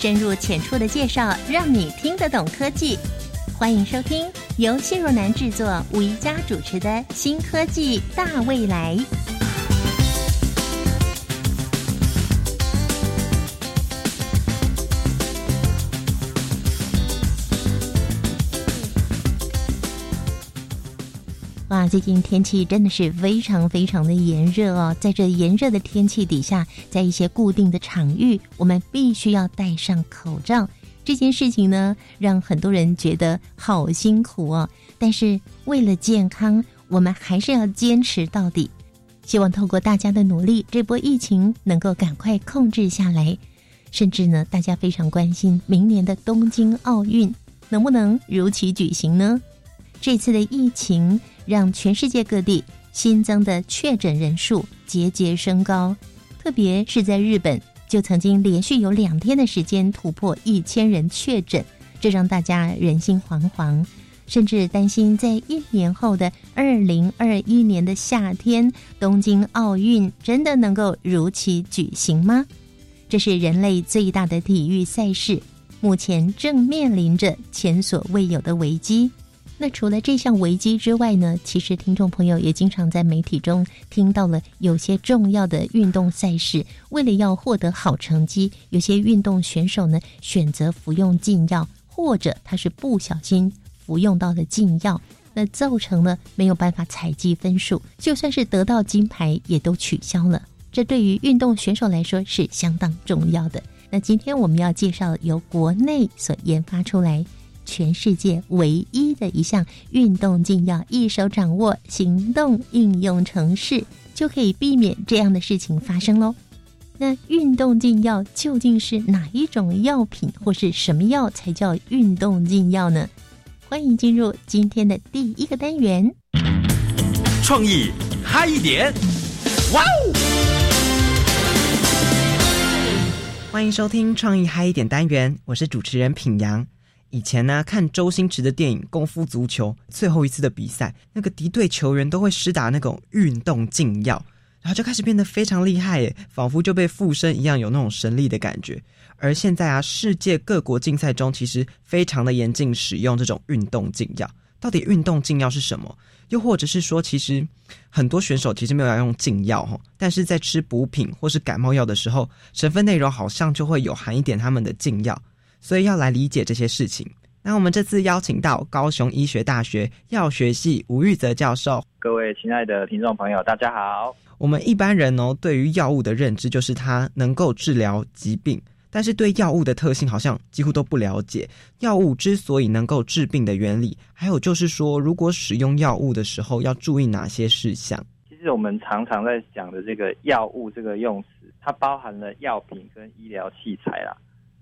深入浅出的介绍，让你听得懂科技。欢迎收听由谢若楠制作、吴一佳主持的《新科技大未来》。哇，最近天气真的是非常非常的炎热哦！在这炎热的天气底下，在一些固定的场域，我们必须要戴上口罩。这件事情呢，让很多人觉得好辛苦哦。但是为了健康，我们还是要坚持到底。希望透过大家的努力，这波疫情能够赶快控制下来。甚至呢，大家非常关心明年的东京奥运能不能如期举行呢？这次的疫情让全世界各地新增的确诊人数节节升高，特别是在日本，就曾经连续有两天的时间突破一千人确诊，这让大家人心惶惶，甚至担心在一年后的二零二一年的夏天，东京奥运真的能够如期举行吗？这是人类最大的体育赛事，目前正面临着前所未有的危机。那除了这项危机之外呢？其实听众朋友也经常在媒体中听到了有些重要的运动赛事，为了要获得好成绩，有些运动选手呢选择服用禁药，或者他是不小心服用到了禁药，那造成了没有办法采集分数，就算是得到金牌也都取消了。这对于运动选手来说是相当重要的。那今天我们要介绍由国内所研发出来。全世界唯一的一项运动禁药，一手掌握行动应用程式，就可以避免这样的事情发生喽。那运动禁药究竟是哪一种药品，或是什么药才叫运动禁药呢？欢迎进入今天的第一个单元，创意嗨一点，哇哦！欢迎收听创意嗨一点单元，我是主持人品阳。以前呢，看周星驰的电影《功夫足球》最后一次的比赛，那个敌对球员都会施打那种运动禁药，然后就开始变得非常厉害耶，仿佛就被附身一样，有那种神力的感觉。而现在啊，世界各国竞赛中其实非常的严禁使用这种运动禁药。到底运动禁药是什么？又或者是说，其实很多选手其实没有要用禁药哈，但是在吃补品或是感冒药的时候，成分内容好像就会有含一点他们的禁药。所以要来理解这些事情，那我们这次邀请到高雄医学大学药学系吴玉泽教授。各位亲爱的听众朋友，大家好。我们一般人哦，对于药物的认知就是它能够治疗疾病，但是对药物的特性好像几乎都不了解。药物之所以能够治病的原理，还有就是说，如果使用药物的时候要注意哪些事项？其实我们常常在讲的这个药物这个用词，它包含了药品跟医疗器材啦。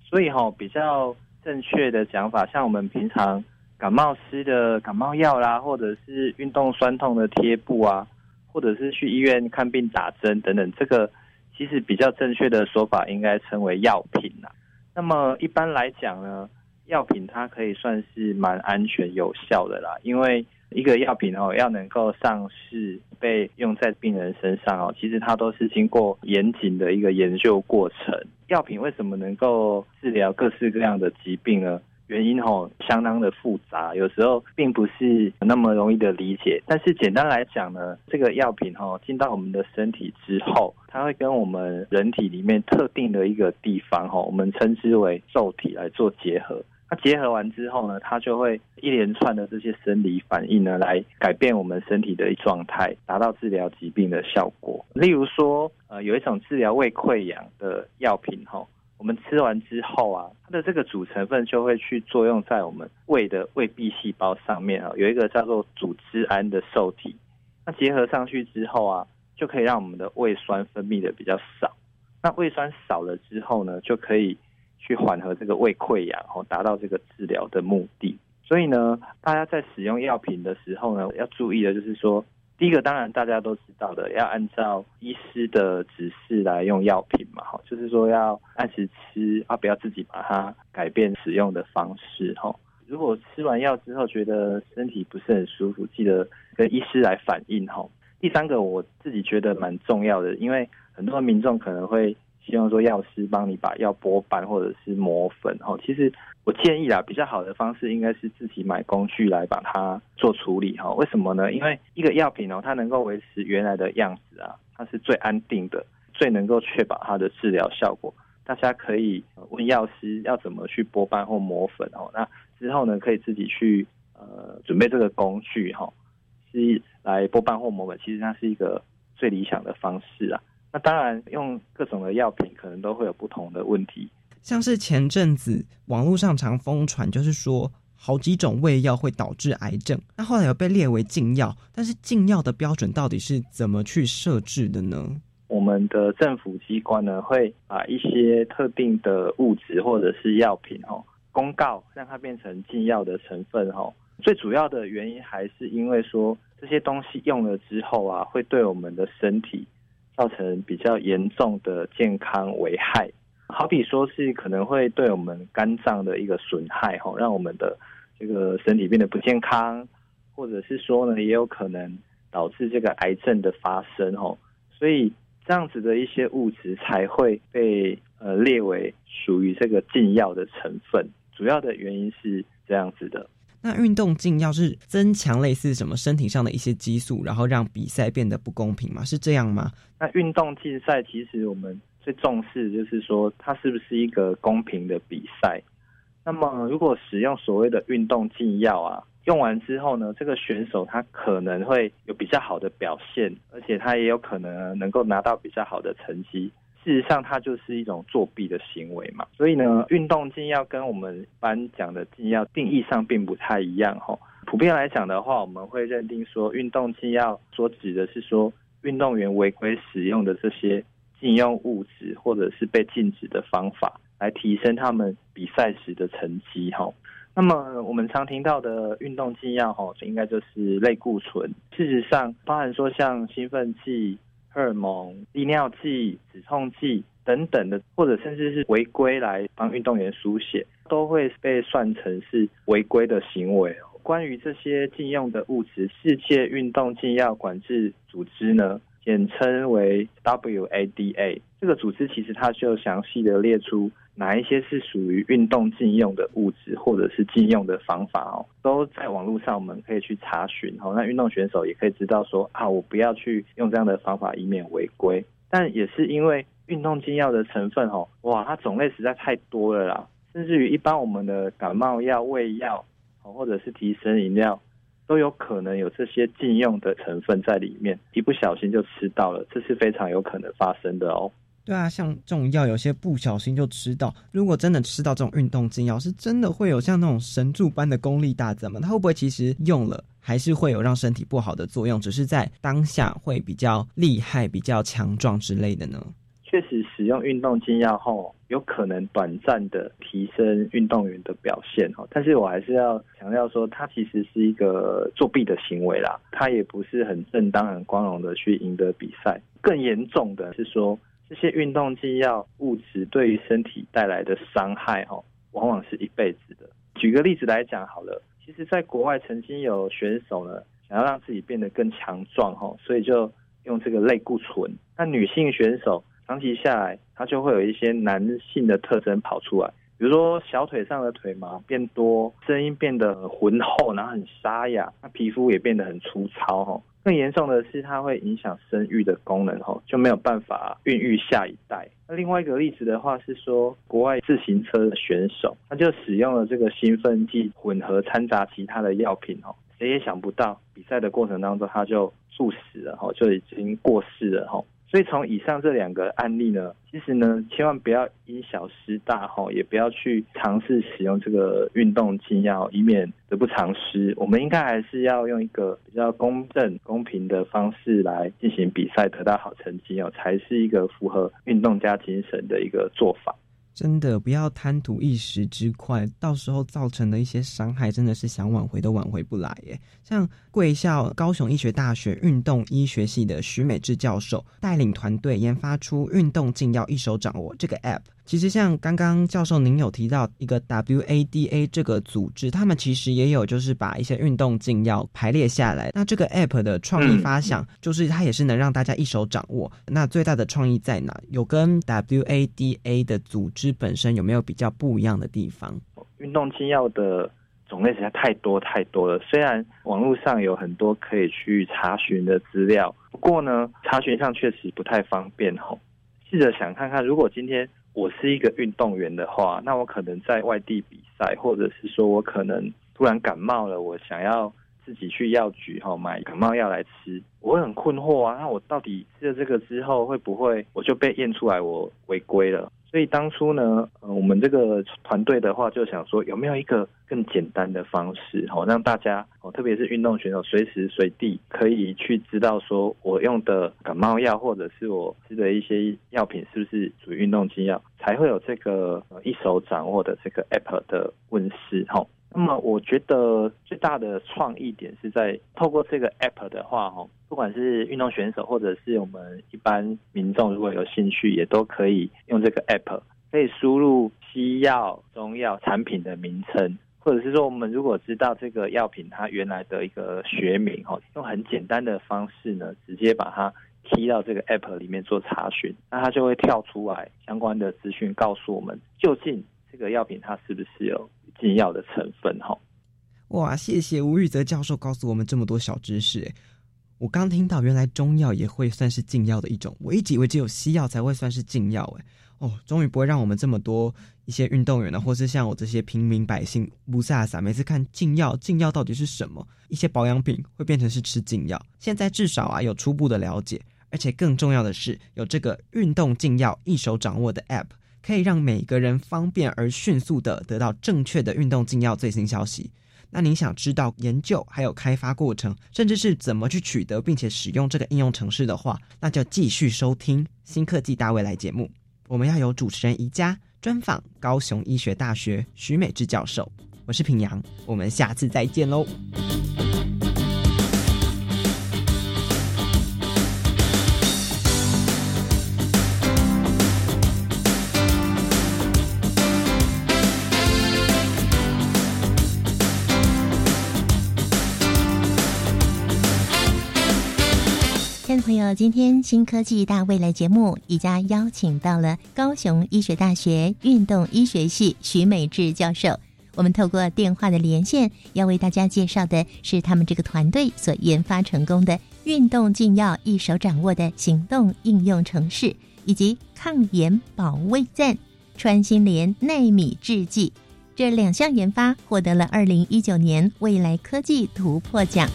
所以哈，比较正确的讲法，像我们平常感冒吃的感冒药啦，或者是运动酸痛的贴布啊，或者是去医院看病打针等等，这个其实比较正确的说法应该称为药品啦。那么一般来讲呢，药品它可以算是蛮安全有效的啦，因为一个药品哦要能够上市被用在病人身上哦，其实它都是经过严谨的一个研究过程。药品为什么能够治疗各式各样的疾病呢？原因吼相当的复杂，有时候并不是那么容易的理解。但是简单来讲呢，这个药品吼进到我们的身体之后，它会跟我们人体里面特定的一个地方吼，我们称之为受体来做结合。那结合完之后呢，它就会一连串的这些生理反应呢，来改变我们身体的状态，达到治疗疾病的效果。例如说，呃，有一种治疗胃溃疡的药品，吼，我们吃完之后啊，它的这个主成分就会去作用在我们胃的胃壁细胞上面啊，有一个叫做组织胺的受体。那结合上去之后啊，就可以让我们的胃酸分泌的比较少。那胃酸少了之后呢，就可以。去缓和这个胃溃疡，哦，达到这个治疗的目的。所以呢，大家在使用药品的时候呢，要注意的就是说，第一个当然大家都知道的，要按照医师的指示来用药品嘛，哈，就是说要按时吃，啊，不要自己把它改变使用的方式，哈。如果吃完药之后觉得身体不是很舒服，记得跟医师来反映，哈。第三个我自己觉得蛮重要的，因为很多民众可能会。希望说药师帮你把药拨瓣或者是磨粉哦。其实我建议啊，比较好的方式应该是自己买工具来把它做处理哈。为什么呢？因为一个药品哦，它能够维持原来的样子啊，它是最安定的，最能够确保它的治疗效果。大家可以问药师要怎么去拨瓣或磨粉哦。那之后呢，可以自己去呃准备这个工具哈，是来拨瓣或磨粉。其实它是一个最理想的方式啊。那当然，用各种的药品可能都会有不同的问题。像是前阵子网络上常疯传，就是说好几种胃药会导致癌症。那后来有被列为禁药，但是禁药的标准到底是怎么去设置的呢？我们的政府机关呢，会把一些特定的物质或者是药品哦，公告让它变成禁药的成分哦。最主要的原因还是因为说这些东西用了之后啊，会对我们的身体。造成比较严重的健康危害，好比说是可能会对我们肝脏的一个损害，吼，让我们的这个身体变得不健康，或者是说呢，也有可能导致这个癌症的发生，吼，所以这样子的一些物质才会被呃列为属于这个禁药的成分，主要的原因是这样子的。那运动禁药是增强类似什么身体上的一些激素，然后让比赛变得不公平吗？是这样吗？那运动竞赛其实我们最重视就是说，它是不是一个公平的比赛？那么如果使用所谓的运动禁药啊，用完之后呢，这个选手他可能会有比较好的表现，而且他也有可能能够拿到比较好的成绩。事实上，它就是一种作弊的行为嘛。所以呢，运动禁药跟我们一般讲的禁药定义上并不太一样哈。普遍来讲的话，我们会认定说，运动禁药所指的是说，运动员违规使用的这些禁用物质，或者是被禁止的方法，来提升他们比赛时的成绩哈。那么我们常听到的运动禁药哈，应该就是类固醇。事实上，包含说像兴奋剂。荷尔蒙、利尿剂、止痛剂等等的，或者甚至是违规来帮运动员输血，都会被算成是违规的行为。关于这些禁用的物质，世界运动禁药管制组织呢，简称为 WADA。这个组织其实它就详细的列出。哪一些是属于运动禁用的物质，或者是禁用的方法哦，都在网络上我们可以去查询哦。那运动选手也可以知道说啊，我不要去用这样的方法，以免违规。但也是因为运动禁药的成分哦，哇，它种类实在太多了啦，甚至于一般我们的感冒药、胃药，或者是提神饮料，都有可能有这些禁用的成分在里面，一不小心就吃到了，这是非常有可能发生的哦。对啊，像这种药，有些不小心就吃到。如果真的吃到这种运动禁药，是真的会有像那种神助般的功力大增吗？它会不会其实用了还是会有让身体不好的作用，只是在当下会比较厉害、比较强壮之类的呢？确实，使用运动禁药后，有可能短暂的提升运动员的表现哦。但是我还是要强调说，它其实是一个作弊的行为啦，它也不是很正当、很光荣的去赢得比赛。更严重的是说。这些运动禁药物质对于身体带来的伤害，哈，往往是一辈子的。举个例子来讲好了，其实，在国外曾经有选手呢，想要让自己变得更强壮，哈，所以就用这个类固醇。那女性选手长期下来，她就会有一些男性的特征跑出来，比如说小腿上的腿毛变多，声音变得浑厚，然后很沙哑，那皮肤也变得很粗糙，哈。更严重的是，它会影响生育的功能，吼，就没有办法孕育下一代。那另外一个例子的话是说，国外自行车的选手，他就使用了这个兴奋剂混合掺杂其他的药品，吼，谁也想不到，比赛的过程当中他就猝死了，吼，就已经过世了，吼。所以从以上这两个案例呢，其实呢，千万不要因小失大哈，也不要去尝试使用这个运动禁药，以免得不偿失。我们应该还是要用一个比较公正、公平的方式来进行比赛，得到好成绩哦，才是一个符合运动家精神的一个做法。真的不要贪图一时之快，到时候造成的一些伤害，真的是想挽回都挽回不来耶。像贵校高雄医学大学运动医学系的徐美智教授带领团队研发出运动禁药一手掌握这个 App，其实像刚刚教授您有提到一个 WADA 这个组织，他们其实也有就是把一些运动禁药排列下来。那这个 App 的创意发想，就是它也是能让大家一手掌握。那最大的创意在哪？有跟 WADA 的组织本身有没有比较不一样的地方？运动禁药的种类实在太多太多了。虽然网络上有很多可以去查询的资料，不过呢，查询上确实不太方便吼。试着想看看，如果今天我是一个运动员的话，那我可能在外地比赛，或者是说我可能突然感冒了，我想要自己去药局哈买感冒药来吃，我会很困惑啊。那我到底吃了这个之后，会不会我就被验出来我违规了？所以当初呢，呃，我们这个团队的话就想说，有没有一个更简单的方式，哦，让大家哦，特别是运动选手，随时随地可以去知道说，我用的感冒药或者是我吃的一些药品是不是属于运动禁药，才会有这个一手掌握的这个 app 的问世，哈。那么我觉得最大的创意点是在透过这个 app 的话，哦，不管是运动选手或者是我们一般民众，如果有兴趣，也都可以用这个 app，可以输入西药、中药产品的名称，或者是说我们如果知道这个药品它原来的一个学名，哦，用很简单的方式呢，直接把它踢到这个 app 里面做查询，那它就会跳出来相关的资讯，告诉我们究竟这个药品它是不是有。禁药的成分哈，哇！谢谢吴玉泽教授告诉我们这么多小知识。我刚听到，原来中药也会算是禁药的一种。我一直以为只有西药才会算是禁药，哎，哦，终于不会让我们这么多一些运动员呢，或是像我这些平民百姓不飒飒。每次看禁药，禁药到底是什么？一些保养品会变成是吃禁药。现在至少啊有初步的了解，而且更重要的是有这个运动禁药一手掌握的 App。可以让每个人方便而迅速的得到正确的运动禁药最新消息。那您想知道研究还有开发过程，甚至是怎么去取得并且使用这个应用程式的话，那就继续收听新科技大未来节目。我们要有主持人宜家专访高雄医学大学徐美智教授。我是平阳，我们下次再见喽。朋友，今天新科技大未来节目，宜家邀请到了高雄医学大学运动医学系徐美智教授。我们透过电话的连线，要为大家介绍的是他们这个团队所研发成功的运动禁药一手掌握的行动应用程式，以及抗炎保卫战穿心莲纳米制剂这两项研发获得了二零一九年未来科技突破奖。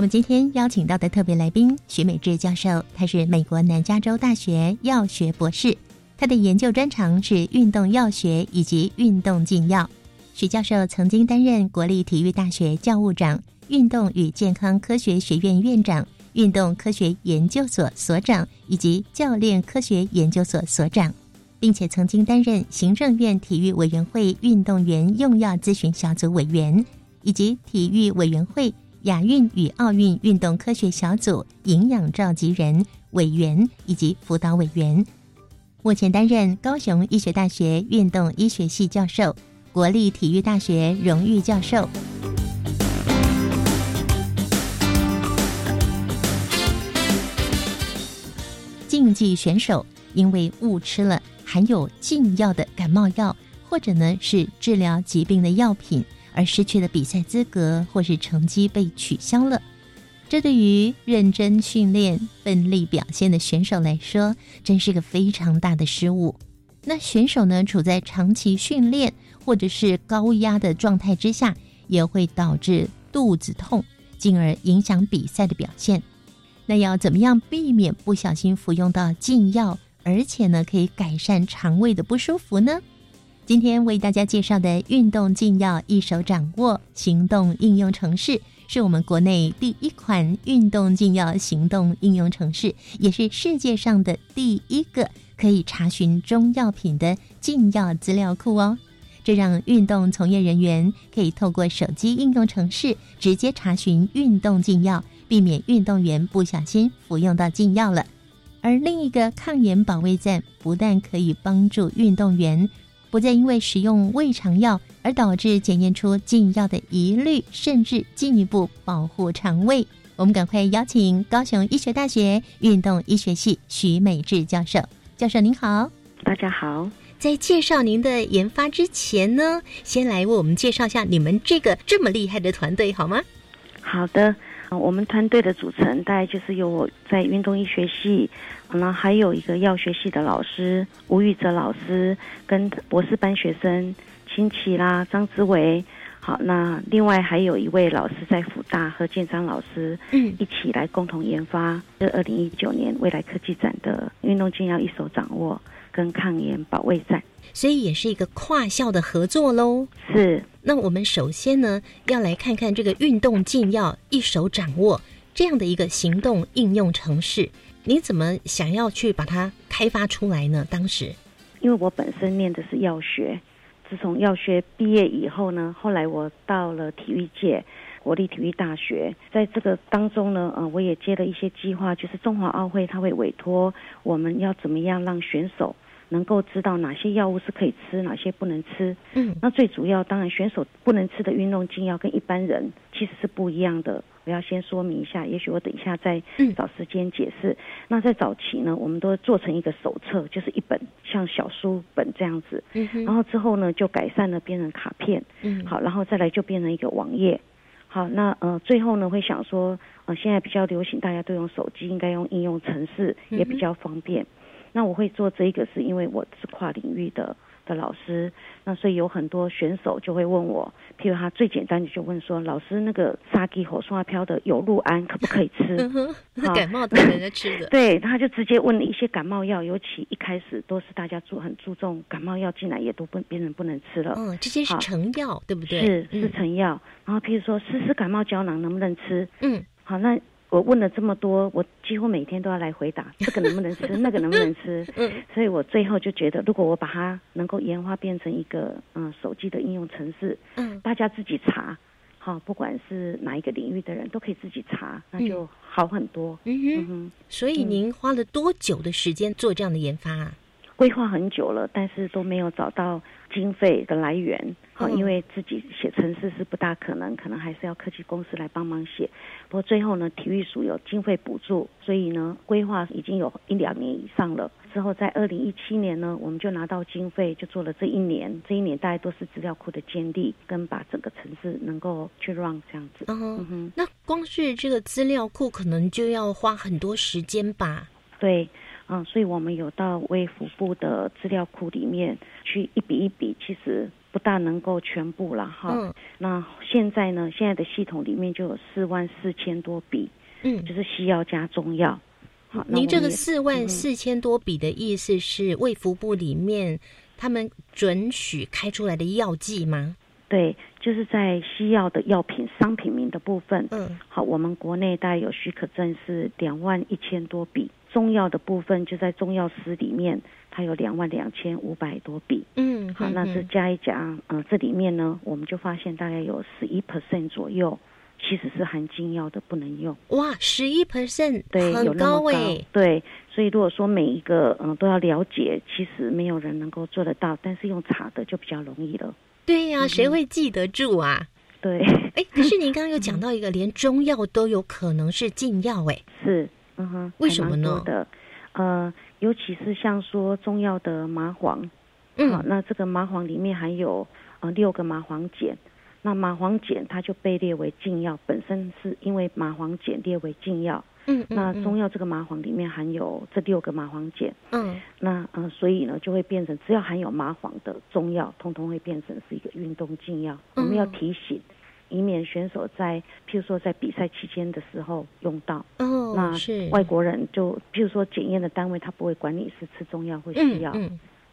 我们今天邀请到的特别来宾徐美智教授，他是美国南加州大学药学博士，他的研究专长是运动药学以及运动禁药。徐教授曾经担任国立体育大学教务长、运动与健康科学学院院长、运动科学研究所所长以及教练科学研究所所长，并且曾经担任行政院体育委员会运动员用药咨询小组委员以及体育委员会。亚运与奥运运动科学小组营养召集人、委员以及辅导委员，目前担任高雄医学大学运动医学系教授、国立体育大学荣誉教授。竞技选手因为误吃了含有禁药的感冒药，或者呢是治疗疾病的药品。而失去了比赛资格，或是成绩被取消了，这对于认真训练、奋力表现的选手来说，真是个非常大的失误。那选手呢，处在长期训练或者是高压的状态之下，也会导致肚子痛，进而影响比赛的表现。那要怎么样避免不小心服用到禁药，而且呢，可以改善肠胃的不舒服呢？今天为大家介绍的运动禁药一手掌握行动应用程式，是我们国内第一款运动禁药行动应用程式，也是世界上的第一个可以查询中药品的禁药资料库哦。这让运动从业人员可以透过手机应用程式直接查询运动禁药，避免运动员不小心服用到禁药了。而另一个抗炎保卫战不但可以帮助运动员不再因为使用胃肠药而导致检验出禁药的疑虑，甚至进一步保护肠胃。我们赶快邀请高雄医学大学运动医学系徐美智教授。教授您好，大家好。在介绍您的研发之前呢，先来为我们介绍一下你们这个这么厉害的团队好吗？好的。我们团队的组成大概就是有我在运动医学系，那还有一个药学系的老师吴玉哲老师，跟博士班学生秦琪啦、张之伟。好，那另外还有一位老师在辅大和建章老师，嗯，一起来共同研发这二零一九年未来科技展的运动健药一手掌握跟抗炎保卫战。所以也是一个跨校的合作喽。是，那我们首先呢，要来看看这个运动禁药一手掌握这样的一个行动应用程式，你怎么想要去把它开发出来呢？当时，因为我本身念的是药学，自从药学毕业以后呢，后来我到了体育界，国立体育大学，在这个当中呢，呃，我也接了一些计划，就是中华奥会他会委托我们要怎么样让选手。能够知道哪些药物是可以吃，哪些不能吃。嗯，那最主要当然选手不能吃的运动禁药跟一般人其实是不一样的。我要先说明一下，也许我等一下再找时间解释。那在早期呢，我们都做成一个手册，就是一本像小书本这样子。嗯然后之后呢，就改善了变成卡片。嗯。好，然后再来就变成一个网页。好，那呃最后呢会想说，呃现在比较流行，大家都用手机，应该用应用程式也比较方便。那我会做这一个，是因为我是跨领域的的老师，那所以有很多选手就会问我，譬如他最简单的就问说，老师那个沙棘火刷飘的有鹿胺可不可以吃？感冒的人在吃的。对，他就直接问了一些感冒药，尤其一开始都是大家注很注重感冒药进来也都不别人不能吃了。嗯，这些是成药，对不对？是是成药。然后譬如说丝丝感冒胶囊能不能吃？嗯，好那。我问了这么多，我几乎每天都要来回答这个能不能吃，那个能不能吃。嗯，所以我最后就觉得，如果我把它能够研发变成一个嗯手机的应用程式，嗯，大家自己查，好，不管是哪一个领域的人都可以自己查，那就好很多。嗯哼，所以您花了多久的时间做这样的研发啊？规划很久了，但是都没有找到经费的来源。好，因为自己写程式是不大可能，可能还是要科技公司来帮忙写。不过最后呢，体育署有经费补助，所以呢，规划已经有一两年以上了。之后在二零一七年呢，我们就拿到经费，就做了这一年。这一年大概都是资料库的建立，跟把整个城市能够去 run 这样子。嗯哼，那光是这个资料库可能就要花很多时间吧？对。嗯，所以我们有到微服部的资料库里面去一笔一笔，其实不大能够全部了哈。嗯。那现在呢？现在的系统里面就有四万四千多笔，嗯，就是西药加中药。好，您这个四万四千多笔的意思是卫福部里面他们准许开出来的药剂吗？对，就是在西药的药品商品名的部分。嗯。好，我们国内大概有许可证是两万一千多笔。中药的部分就在中药师里面，它有两万两千五百多笔。嗯，好，那这加一加，嗯，这里面呢，我们就发现大概有十一 percent 左右，其实是含禁药的，不能用。哇，十一 percent，对，很高诶。对，所以如果说每一个嗯都要了解，其实没有人能够做得到，但是用查的就比较容易了。对呀，谁会记得住啊？对。哎，可是您刚刚又讲到一个，连中药都有可能是禁药，哎，是。嗯哼，为什么呢？的，呃，尤其是像说中药的麻黄，嗯，那这个麻黄里面含有呃六个麻黄碱，那麻黄碱它就被列为禁药，本身是因为麻黄碱列为禁药，嗯，那中药这个麻黄里面含有这六个麻黄碱，嗯，那呃所以呢就会变成只要含有麻黄的中药，通通会变成是一个运动禁药，我们要提醒。以免选手在，譬如说在比赛期间的时候用到，哦，那是。外国人就，譬如说检验的单位，他不会管你是吃中药或西药，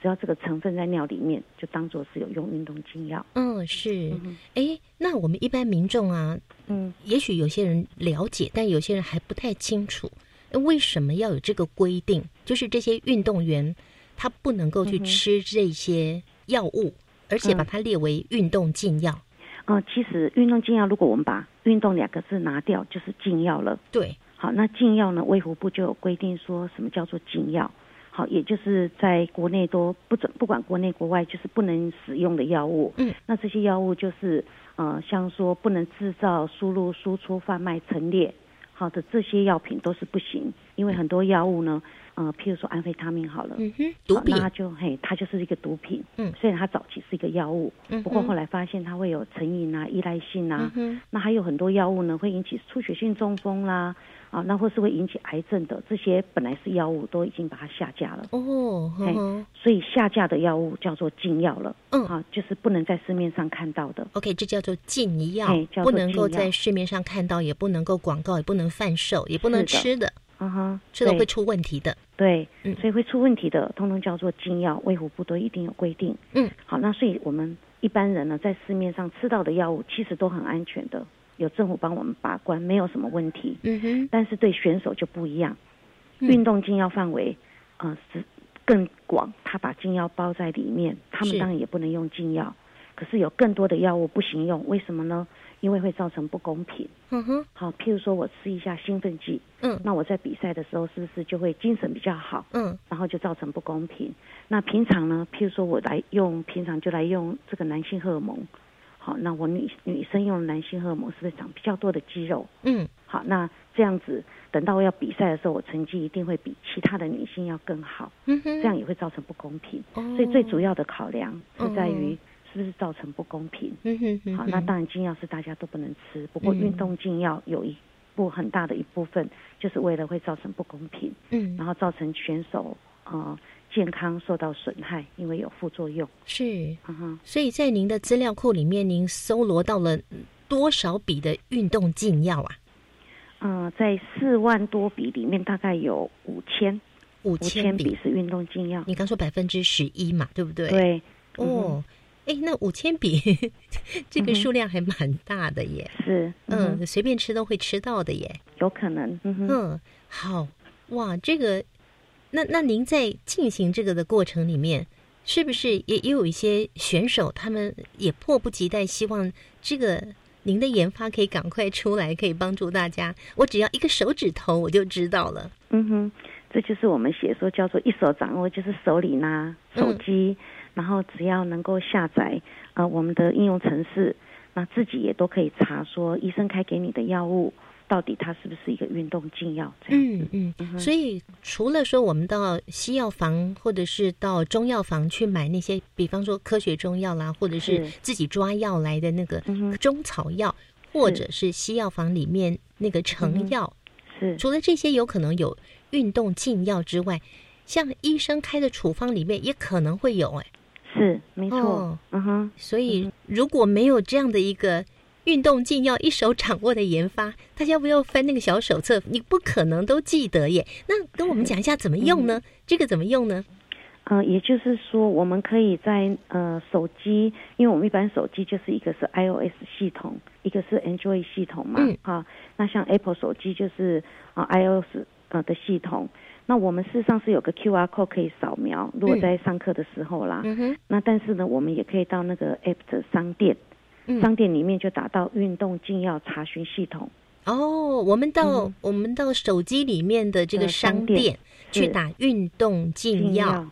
只要这个成分在尿里面，就当做是有用运动禁药。嗯，是，哎，那我们一般民众啊，嗯，也许有些人了解，但有些人还不太清楚，为什么要有这个规定？就是这些运动员他不能够去吃这些药物，而且把它列为运动禁药。嗯，其实运动禁药，如果我们把“运动”两个字拿掉，就是禁药了。对，好，那禁药呢？卫福部就有规定说什么叫做禁药？好，也就是在国内都不准，不管国内国外，就是不能使用的药物。嗯，那这些药物就是呃，像说不能制造、输入、输出、贩卖、陈列，好的这些药品都是不行，因为很多药物呢，呃，譬如说安非他命好了，嗯哼，毒品。那它就嘿，它就是一个毒品。嗯。虽然它早期是一个药物，嗯不过后来发现它会有成瘾啊、依赖性啊。嗯，那还有很多药物呢，会引起出血性中风啦，啊，那或是会引起癌症的，这些本来是药物，都已经把它下架了。哦，呵呵。所以下架的药物叫做禁药了，嗯。啊，就是不能在市面上看到的。OK，这叫做禁药不能够在市面上看到，也不能够广告，也不能贩售，也不能吃的，啊哈，对吃了会出问题的。对嗯，所以会出问题的，通通叫做禁药，卫福部都一定有规定。嗯，好，那所以我们一般人呢，在市面上吃到的药物其实都很安全的，有政府帮我们把关，没有什么问题。嗯哼，但是对选手就不一样，嗯运动禁药范围，呃是更广，他把禁药包在里面，他们是当然也不能用禁药，可是有更多的药物不行用，为什么呢？因为会造成不公平。嗯哼，好，譬如说我吃一下兴奋剂，嗯那我在比赛的时候是不是就会精神比较好？嗯然后就造成不公平。那平常呢，譬如说我来用，平常就来用这个男性荷尔蒙，好，那我女女生用男性荷尔蒙是不是长比较多的肌肉？嗯，好，那这样子等到我要比赛的时候，我成绩一定会比其他的女性要更好，嗯哼，这样也会造成不公平。哦，所以最主要的考量是在于嗯是不是造成不公平。嗯哼哼，好，那当然禁药是大家都不能吃，不过嗯运动禁药有一部很大的一部分就是为了会造成不公平。嗯然后造成选手呃健康受到损害，因为有副作用。是，嗯哼，所以在您的资料库里面，您搜罗到了多少笔的运动禁药啊？呃，在四万多笔里面，大概有五千五五千笔。是运动禁药。你刚说百分之十一嘛，对不对？。对，嗯哦，哎，那五千笔这个数量还蛮大的耶。是，嗯，嗯，随便吃都会吃到的耶。有可能，嗯哼，嗯，好哇，这个，那那您在进行这个的过程里面，是不是也也有一些选手，他们也迫不及待，希望这个您的研发可以赶快出来，可以帮助大家。我只要一个手指头，我就知道了。嗯哼，这就是我们写说叫做一手掌握，就是手里拿手机，然后只要能够下载呃我们的应用程式，那自己也都可以查说医生开给你的药物到底它是不是一个运动禁药这样。嗯嗯。嗯。所以除了说我们到西药房或者是到中药房去买那些，比方说科学中药啦，或者是是。自己抓药来的那个中草药，或者是西药房里面那个成药，是。除了这些有可能有运动禁药之外，像医生开的处方里面也可能会有哎、是没错，哦嗯哼，所以如果没有这样的一个运动禁药一手掌握的研发，大家不要翻那个小手册，你不可能都记得耶。那跟我们讲一下怎么用呢？这个怎么用呢？呃，也就是说，我们可以在呃手机，因为我们一般手机就是一个是 iOS 系统，一个是 Android 系统嘛，嗯啊，那像 Apple 手机就是啊、呃 iOS 呃的系统。那我们事实上是有个 QR code 可以扫描，如果嗯在上课的时候啦，嗯哼，那但是呢，我们也可以到那个 App 的商店，嗯。商店里面就打到运动禁药查询系统，哦，我们到、嗯。我们到手机里面的这个呃商商店去打运动禁药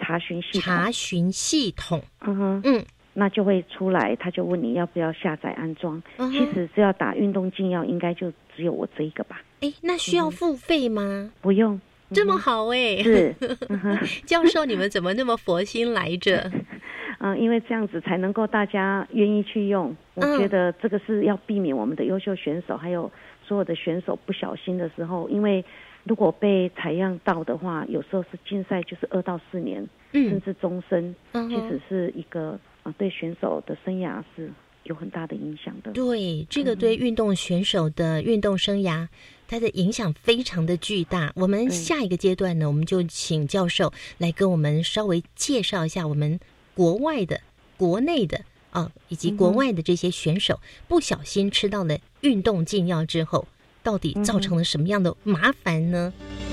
查询系统，查询系统，嗯哼，嗯，那就会出来，他就问你要不要下载安装。其实只要打运动禁药，应该就只有我这一个吧，哎，那需要付费吗？不用。这么好哎、是，嗯，教授，你们怎么那么佛心来着？嗯，因为这样子才能够大家愿意去用。我嗯觉得这个是要避免我们的优秀选手还有所有的选手不小心的时候，因为如果被采样到的话，有时候是禁赛就是二到四年，甚嗯，至终身，其实是一个啊对选手的生涯是有很大的影响的。对，这个对运动选手的运动生涯，它的影响非常的巨大。我们下一个阶段呢，我们就请教授来跟我们稍微介绍一下我们国外的、国内的啊，以及国外的这些选手，不小心吃到了运动禁药之后，到底造成了什么样的麻烦呢？各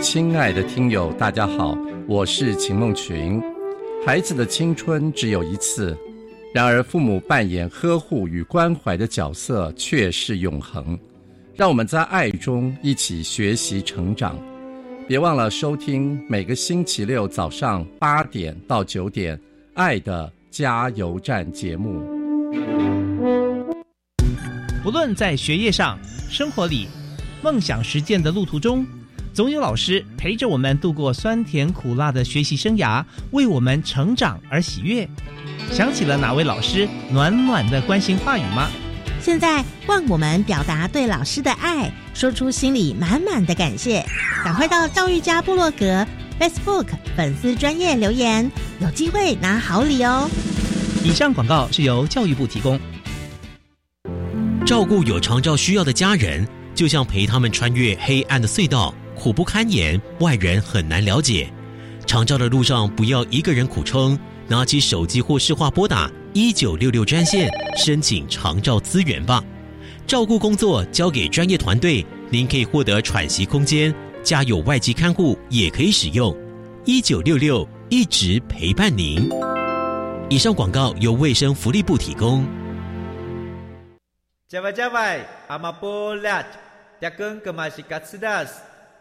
亲爱的听友，大家好，我是秦梦群。孩子的青春只有一次，然而父母扮演呵护与关怀的角色却是永恒。让我们在爱中一起学习成长。别忘了收听每个星期六早上八点到九点《爱的加油站》节目。不论在学业上、生活里、梦想实践的路途中。总有老师陪着我们度过酸甜苦辣的学习生涯，为我们成长而喜悦。想起了哪位老师暖暖的关心话语吗？现在换我们表达对老师的爱，说出心里满满的感谢。赶快到教育家部落格 Facebook 粉丝专业留言，有机会拿好礼哦。以上广告是由教育部提供。照顾有长照需要的家人，就像陪他们穿越黑暗的隧道。苦不堪言，外人很难了解。长照的路上，不要一个人苦撑，拿起手机或视话拨打一九六六专线，申请长照资源吧。照顾工作交给专业团队，您可以获得喘息空间。家有外籍看护也可以使用一九六六，一直陪伴您。以上广告由卫生福利部提供。加外加外，阿玛波拉，扎根格玛西卡斯达斯。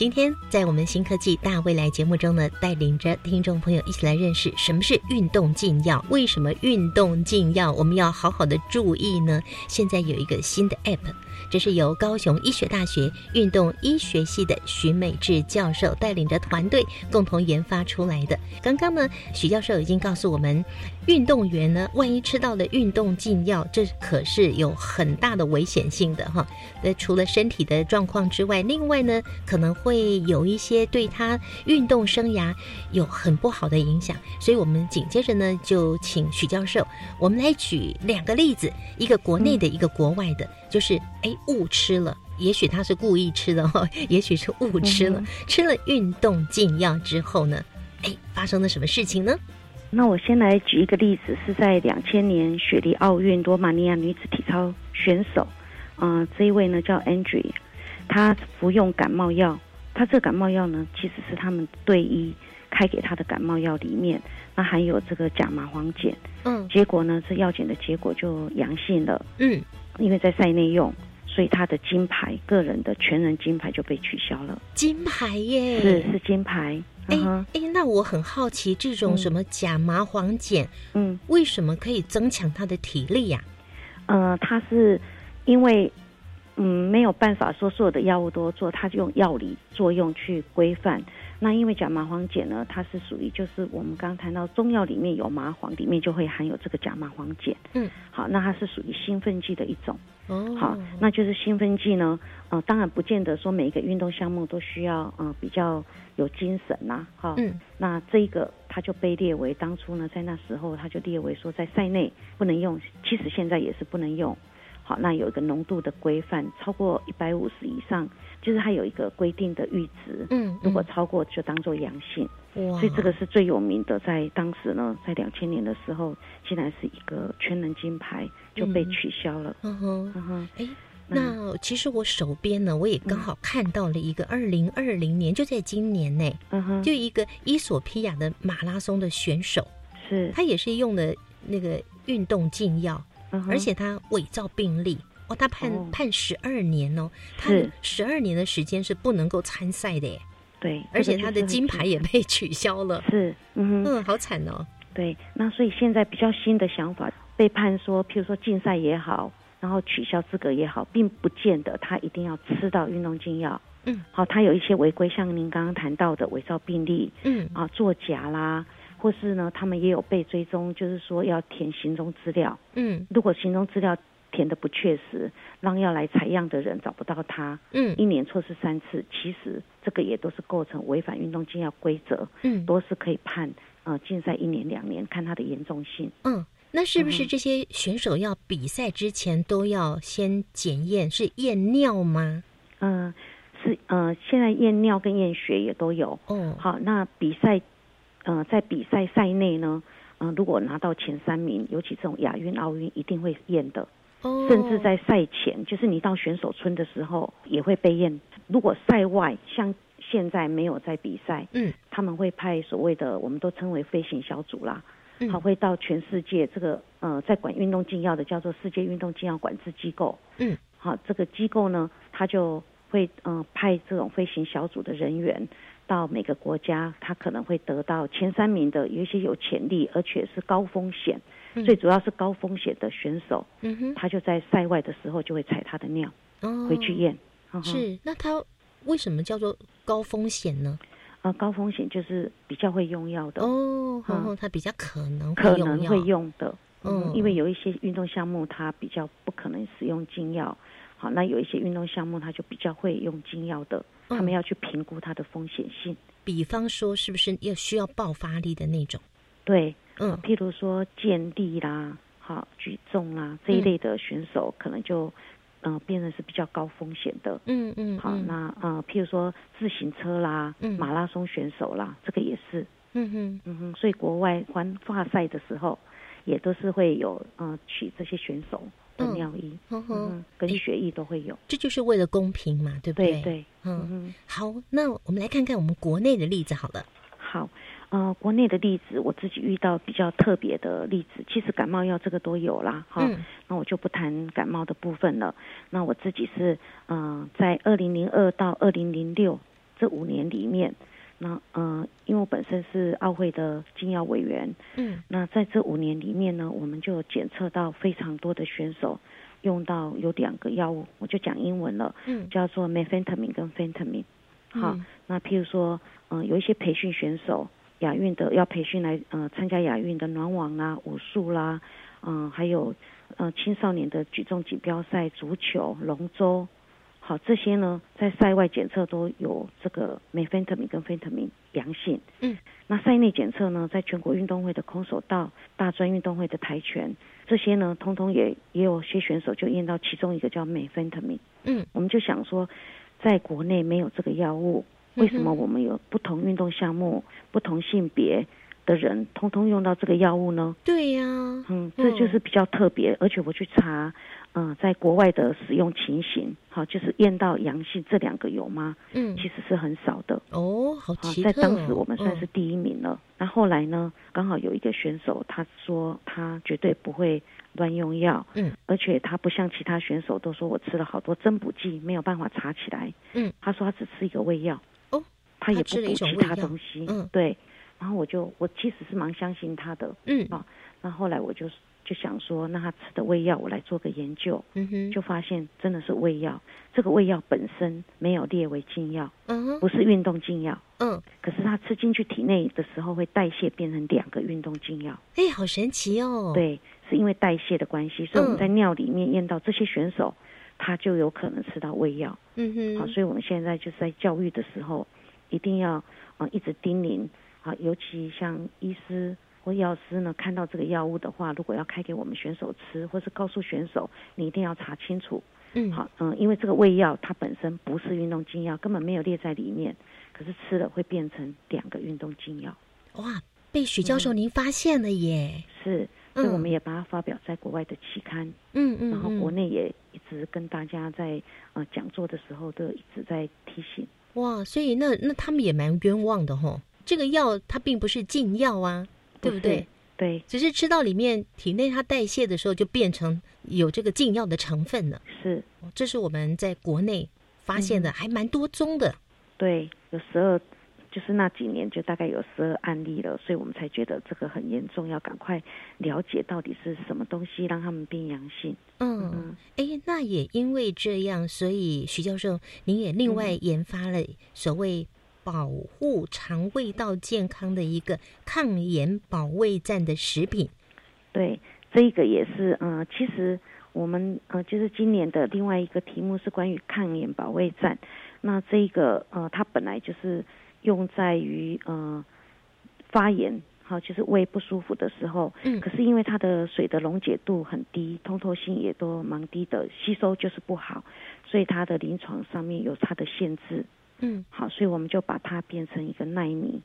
今天在我们新科技大未来节目中呢，带领着听众朋友一起来认识什么是运动禁药，为什么运动禁药我们要好好的注意呢？现在有一个新的 App，这是由高雄医学大学运动医学系的徐美智教授带领着团队共同研发出来的。刚刚呢，徐教授已经告诉我们，运动员呢，万一吃到了运动禁药，这可是有很大的危险性的哈。那除了身体的状况之外，另外呢，可能会。有一些对他运动生涯有很不好的影响，所以我们紧接着呢就请许教授，我们来举两个例子，一个国内的，一个国外的，就是哎误吃了，也许他是故意吃的哈，也许是误吃了，吃了运动禁药之后呢，哎发生了什么事情呢？那我先来举一个例子，是在两千年雪梨奥运罗马尼亚女子体操选手，啊这一位呢叫 Andrew，她服用感冒药。她这感冒药呢，其实是他们队医开给她的感冒药里面，那含有这个甲麻黄碱。嗯，结果呢，这药检的结果就阳性了。嗯，因为在赛内用，所以他的金牌，个人的全人金牌就被取消了。金牌耶，是是金牌。哎哎，那我很好奇，这种什么甲麻黄碱，嗯，为什么可以增强他的体力呀？呃，他是因为。嗯，没有办法说所有的药物都做，他就用药理作用去规范。那因为甲麻黄碱呢，它是属于就是我们刚刚谈到中药里面有麻黄，里面就会含有这个甲麻黄碱。嗯，好，那它是属于兴奋剂的一种。哦，好，那就是兴奋剂呢，呃，当然不见得说每一个运动项目都需要呃比较有精神呐，哈。嗯，那这个它就被列为当初呢，在那时候它就列为说在赛内不能用，其实现在也是不能用。好，那有一个浓度的规范，超过一百五十以上，就是它有一个规定的阈值。嗯，如果超过就当做阳性。哇，所以这个是最有名的，在当时呢，在两千年的时候，竟然是一个全能金牌就被取消了。嗯哼，嗯哼。哎，那其实我手边呢，我也刚好看到了一个二零二零年，就在今年呢，嗯哼，就一个伊索皮亚的马拉松的选手，是他也是用的那个运动禁药。而且他伪造病历，哦，他判判十二年哦，他十二年的时间是不能够参赛的耶。对，而且他的金牌也被取消了。是，嗯嗯，好惨哦。对，那所以现在比较新的想法，被判说，譬如说竞赛也好，然后取消资格也好，并不见得他一定要吃到运动禁药。嗯，好，他有一些违规，像您刚刚谈到的伪造病例，嗯啊，作假啦，或是呢，他们也有被追踪，就是说要填行踪资料。嗯如果行踪资料填的不确实，让要来采样的人找不到他，嗯一年错失三次，其实这个也都是构成违反运动禁药规则，嗯都是可以判呃禁赛一年两年，看他的严重性。嗯，那是不是嗯这些选手要比赛之前都要先检验，是验尿吗？嗯、是呃，现在验尿跟验血也都有。哦，好，那比赛，呃，在比赛赛内呢，嗯、如果拿到前三名，尤其这种亚运、奥运，一定会验的。哦，甚至在赛前，就是你到选手村的时候也会被验。如果赛外，像现在没有在比赛，嗯，他们会派所谓的我们都称为飞行小组啦，嗯好，会到全世界这个呃在管运动禁药的叫做世界运动禁药管制机构，嗯，好，这个机构呢，他就会呃派这种飞行小组的人员。到每个国家，他可能会得到前三名的，有一些有潜力，而且是高风险，嗯。最主要是高风险的选手，嗯哼，他就在赛外的时候就会采他的尿哦。回去验。是，那他为什么叫做高风险呢？啊，高风险就是比较会用药的，哦，嗯。然后他比较可能可能会用的。嗯嗯，因为有一些运动项目他比较不可能使用禁药，好，那有一些运动项目他就比较会用禁药的，他们嗯要去评估它的风险性。比方说，是不是要需要爆发力的那种？对，嗯譬如说健力啦、好举重啦这一类的选手，可能就嗯、呃变成是比较高风险的。嗯嗯，好，嗯那呃，譬如说自行车啦、嗯马拉松选手啦，这个也是，嗯哼，嗯哼，所以国外环发赛的时候，也都是会有呃取这些选手尿液，嗯哼，跟血液都会有，这就是为了公平嘛，对不对？对对，嗯嗯，好，那我们来看看我们国内的例子好了。好。呃，国内的例子，我自己遇到比较特别的例子，其实感冒药这个都有啦，哈、嗯那我就不谈感冒的部分了。那我自己是，嗯、在二零零二到二零零六这五年里面，那呃，因为我本身是奥会的禁药委员，嗯那在这五年里面呢，我们就检测到非常多的选手用到有两个药物，我就讲英文了，嗯叫做 methamphetamine 跟 phentermine。好，嗯那譬如说，嗯、有一些培训选手，亚运的要培训来呃参加亚运的暖网啦、武术啦，嗯、还有呃青少年的举重锦标赛、足球、龙舟。好，这些呢，在赛外检测都有这个 methamphetamine 跟 phentermine 阳性。嗯，那赛内检测呢，在全国运动会的空手道、大专运动会的跆拳，这些呢，通通也也有些选手就验到其中一个叫 methamphetamine。嗯，我们就想说，在国内没有这个药物，为什么我们有不同运动项目、不同性别的人，通通用到这个药物呢？对呀、嗯，这就是比较特别，而且我去查，嗯、在国外的使用情形，好，就是验到阳性这两个有吗？嗯其实是很少的。哦，好好奇。在当时我们算是嗯第一名了。那、后来呢，刚好有一个选手，他说他绝对不会乱用药，嗯，而且他不像其他选手都说我吃了好多增补剂，没有办法查起来，嗯，他说他只吃一个胃药，哦，他也不补其他东西，嗯对。然后我就我其实是蛮相信他的，嗯啊那后来我就就想说，那他吃的胃药我来做个研究，嗯哼，就发现真的是胃药，这个胃药本身没有列为禁药，嗯哼。不是运动禁药。嗯，可是它吃进去体内的时候会代谢变成两个运动禁药，哎，好神奇哦。，对，是因为代谢的关系，所以我们嗯。在尿里面验到这些选手，他就有可能吃到胃药。嗯哼，好，所以我们现在就是在教育的时候，一定要啊、呃一直叮咛啊，尤其像医师或药师呢，看到这个药物的话，如果要开给我们选手吃，或是告诉选手，你一定要查清楚。嗯，好，嗯，因为这个胃药它本身不是运动禁药，根本没有列在里面，可是吃了会变成两个运动禁药。哇，被许教授您发现了耶。是，所以我嗯们也把它发表在国外的期刊，嗯嗯，然后国嗯内也一直跟大家在呃讲座的时候都一直在提醒。哇，所以那那他们也蛮冤枉的吼。这个药它并不是禁药啊，对不是对？？对，只是吃到里面，体内它代谢的时候就变成有这个禁药的成分了。是，这是我们在国内发现的，还蛮多宗的。对，有十二就是那几年就大概有十二案例了，所以我们才觉得这个很严重，要赶快了解到底是什么东西让他们变阳性。嗯，哎，那也因为这样，所以徐教授，您也另外研发了所谓保护肠胃道健康的一个抗炎保卫战的食品。对，这个也是，嗯，其实我们呃，就是今年的另外一个题目是关于抗炎保卫战。那这个呃，它本来就是用在于呃发炎，好，就是胃不舒服的时候。嗯。可是因为它的水的溶解度很低，通透性也都蛮低的，吸收就是不好，所以它的临床上面有它的限制。嗯。好，所以我们就把它变成一个纳米，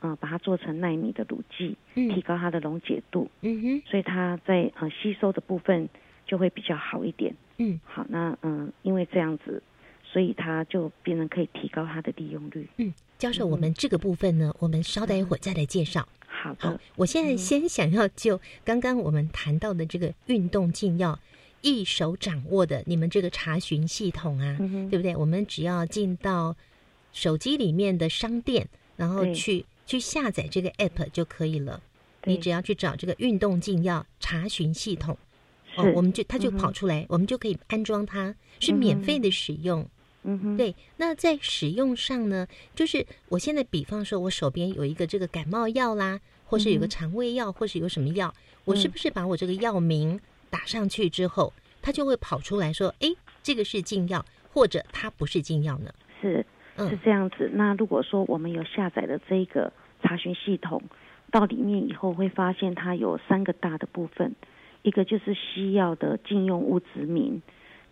嗯，把它做成纳米的乳剂，嗯，提高它的溶解度。嗯哼。所以它在呃吸收的部分就会比较好一点。嗯。好，那嗯，因为这样子。所以它就变成可以提高它的利用率。嗯，教授，我们这个部分呢，我们稍待一会儿再来介绍。好的，我现在先想要就刚刚我们谈到的这个运动禁药，一手掌握的你们这个查询系统啊，对不对？我们只要进到手机里面的商店，然后去去下载这个 app 就可以了。你只要去找这个运动禁药查询系统，哦，我们就它就跑出来，我们就可以安装它，是免费的使用。嗯哼，对。那在使用上呢，就是我现在比方说，我手边有一个这个感冒药啦，或是有个肠胃药，或是有什么药，我是不是把我这个药名打上去之后，它就会跑出来说，哎，这个是禁药，或者它不是禁药呢？是，是这样子。那如果说我们有下载的这个查询系统，到里面以后会发现它有三个大的部分，一个就是西药的禁用物质名。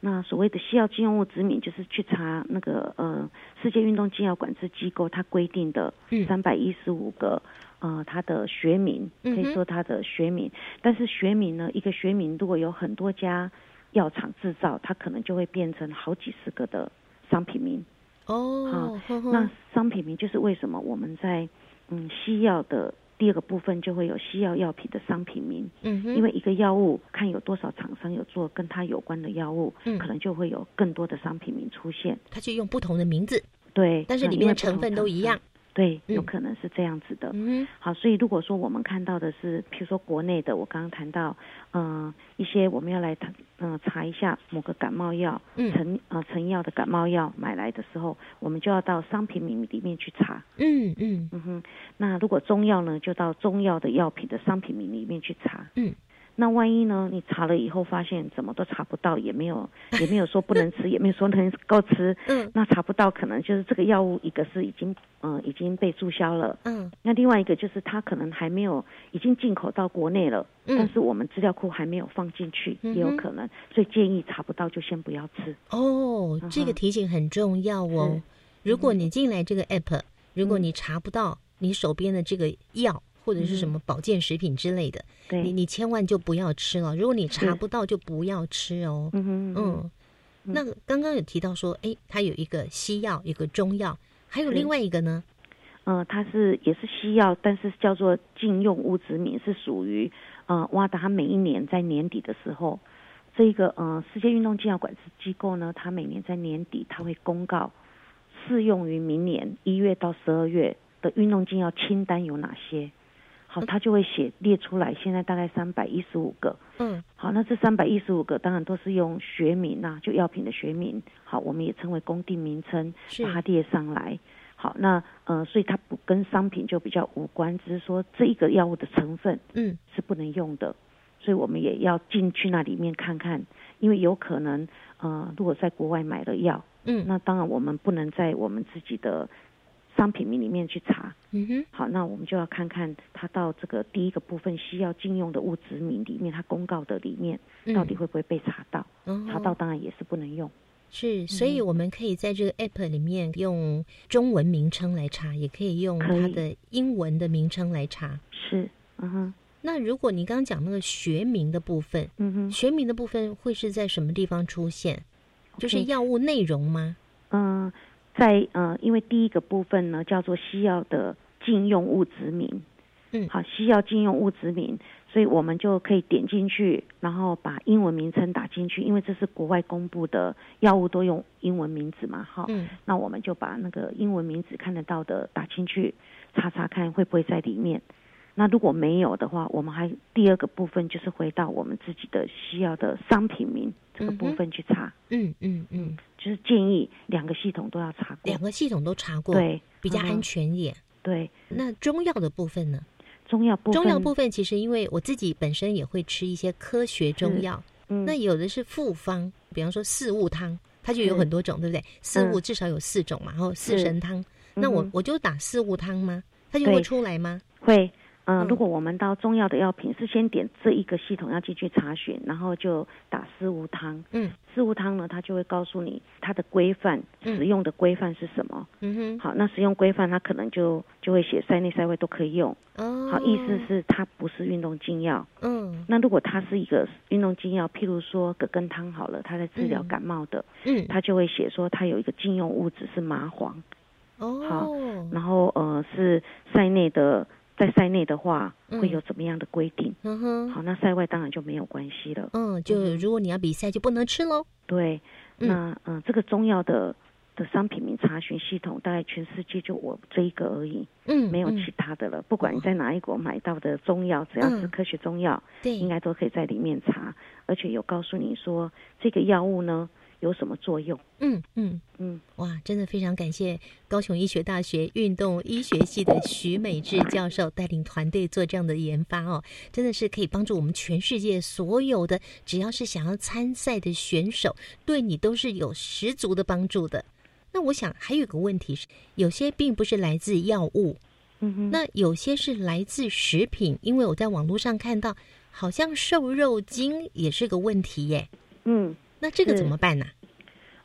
那所谓的西药禁用物指名，就是去查那个呃世界运动禁药管制机构它规定的三百一十五个呃它的学名，可以说它的学名。但是学名呢，一个学名如果有很多家药厂制造，它可能就会变成好几十个的商品名。哦，好，那商品名就是为什么我们在嗯西药的。第二个部分就会有西药药品的商品名，嗯因为一个药物看有多少厂商有做跟它有关的药物，嗯，可能就会有更多的商品名出现。它就用不同的名字，对，但是里面的成分都一样。对，有可能是这样子的。嗯，好，所以如果说我们看到的是，譬如说国内的，我刚刚谈到，嗯，一些我们要来谈，嗯，查一下某个感冒药，嗯，成呃成药的感冒药买来的时候，我们就要到商品名里面去查。嗯嗯嗯哼，那如果中药呢，就到中药的药品的商品名里面去查。嗯。那万一呢？你查了以后发现怎么都查不到，也没有也没有说不能吃，也没有说能够吃。嗯。那查不到，可能就是这个药物一个是已经嗯已经被注销了。嗯。那另外一个就是它可能还没有已经进口到国内了，嗯。但是我们资料库还没有放进去，也有可能，所以建议查不到就先不要吃。哦，这个提醒很重要哦。如果你进来这个 app，如果你查不到你手边的这个药。或者是什么保健食品之类的，你你千万就不要吃了。如果你查不到，就不要吃哦。嗯嗯。那刚刚有提到说，哎，它有一个西药，一个中药，还有另外一个呢？嗯，它是也是西药，但是叫做禁用物质名，是属于呃，哇达。它每一年在年底的时候，这个呃世界运动禁药管制机构呢，它每年在年底，它会公告适用于明年一月到十二月的运动禁药清单有哪些。好，他就会写列出来，现在大概三百一十五个。嗯，好，那这三百一十五个当然都是用学名呐，就药品的学名。好，我们也称为工定名称，把它列上来。好，那呃，所以它不跟商品就比较无关，只是说这一个药物的成分，嗯，是不能用的。所以我们也要进去那里面看看，因为有可能呃，如果在国外买了药，嗯，那当然我们不能在我们自己的。商品名里面去查，嗯哼，好，那我们就要看看它到这个第一个部分需要禁用的物质名里面，它公告的里面到底会不会被查到？嗯查到当然也是不能用。是，所以我们可以在这个 app 里面用中文名称来查，也可以用它的英文的名称来查。是，嗯哼。那如果你刚刚讲那个学名的部分，嗯哼，学名的部分会是在什么地方出现？就是药物内容吗？嗯。在呃，因为第一个部分呢叫做西药的禁用物质名，嗯，好，西药禁用物质名所以我们就可以点进去，然后把英文名称打进去，因为这是国外公布的药物都用英文名字嘛，哈。嗯那我们就把那个英文名字看得到的打进去，查查看会不会在里面。那如果没有的话，我们还第二个部分就是回到我们自己的需要的商品名这个部分去查，嗯嗯嗯，就是建议两个系统都要查过。两。个系统都查过，对，比较安全一点。对，那中药的部分呢？中药部分，中药部分其实因为我自己本身也会吃一些科学中药，嗯，那有的是复方，比方说四物汤，它就有很多种，对不对？四物至少有四种嘛，然后四神汤，那我嗯我就打四物汤吗？它就会出来吗？会，嗯、嗯。如果我们到中药的药品是先点这一个系统要进去查询，然后就打四物汤。嗯。四物汤呢，它就会告诉你它的规范，嗯。使用的规范是什么。嗯哼，好，那使用规范它可能就就会写塞内塞外都可以用。哦，好，意思是它不是运动禁药。嗯。那如果它是一个运动禁药，譬如说葛根汤好了，它在治疗嗯感冒的，嗯，它就会写说它有一个禁用物质是麻黄，哦，好然后呃是塞内的，在塞内的话嗯会有怎么样的规定？嗯哼，好，那塞外当然就没有关系了。嗯，就如果你要比赛就不能吃喽。对，嗯那嗯、呃这个中药的的商品名查询系统，大概全世界就我这一个而已，嗯，嗯没有其他的了。不管你在哪一国买到的中药，只要是嗯科学中药，对，应该都可以在里面查，而且有告诉你说这个药物呢有什么作用。嗯嗯。嗯，哇，真的非常感谢高雄医学大学运动医学系的徐美智教授带领团队做这样的研发哦，真的是可以帮助我们全世界所有的只要是想要参赛的选手，对你都是有十足的帮助的。那我想还有一个问题是，有些并不是来自药物，嗯哼，那有些是来自食品，因为我在网络上看到，好像瘦肉精也是个问题耶。嗯那这个怎么办呢、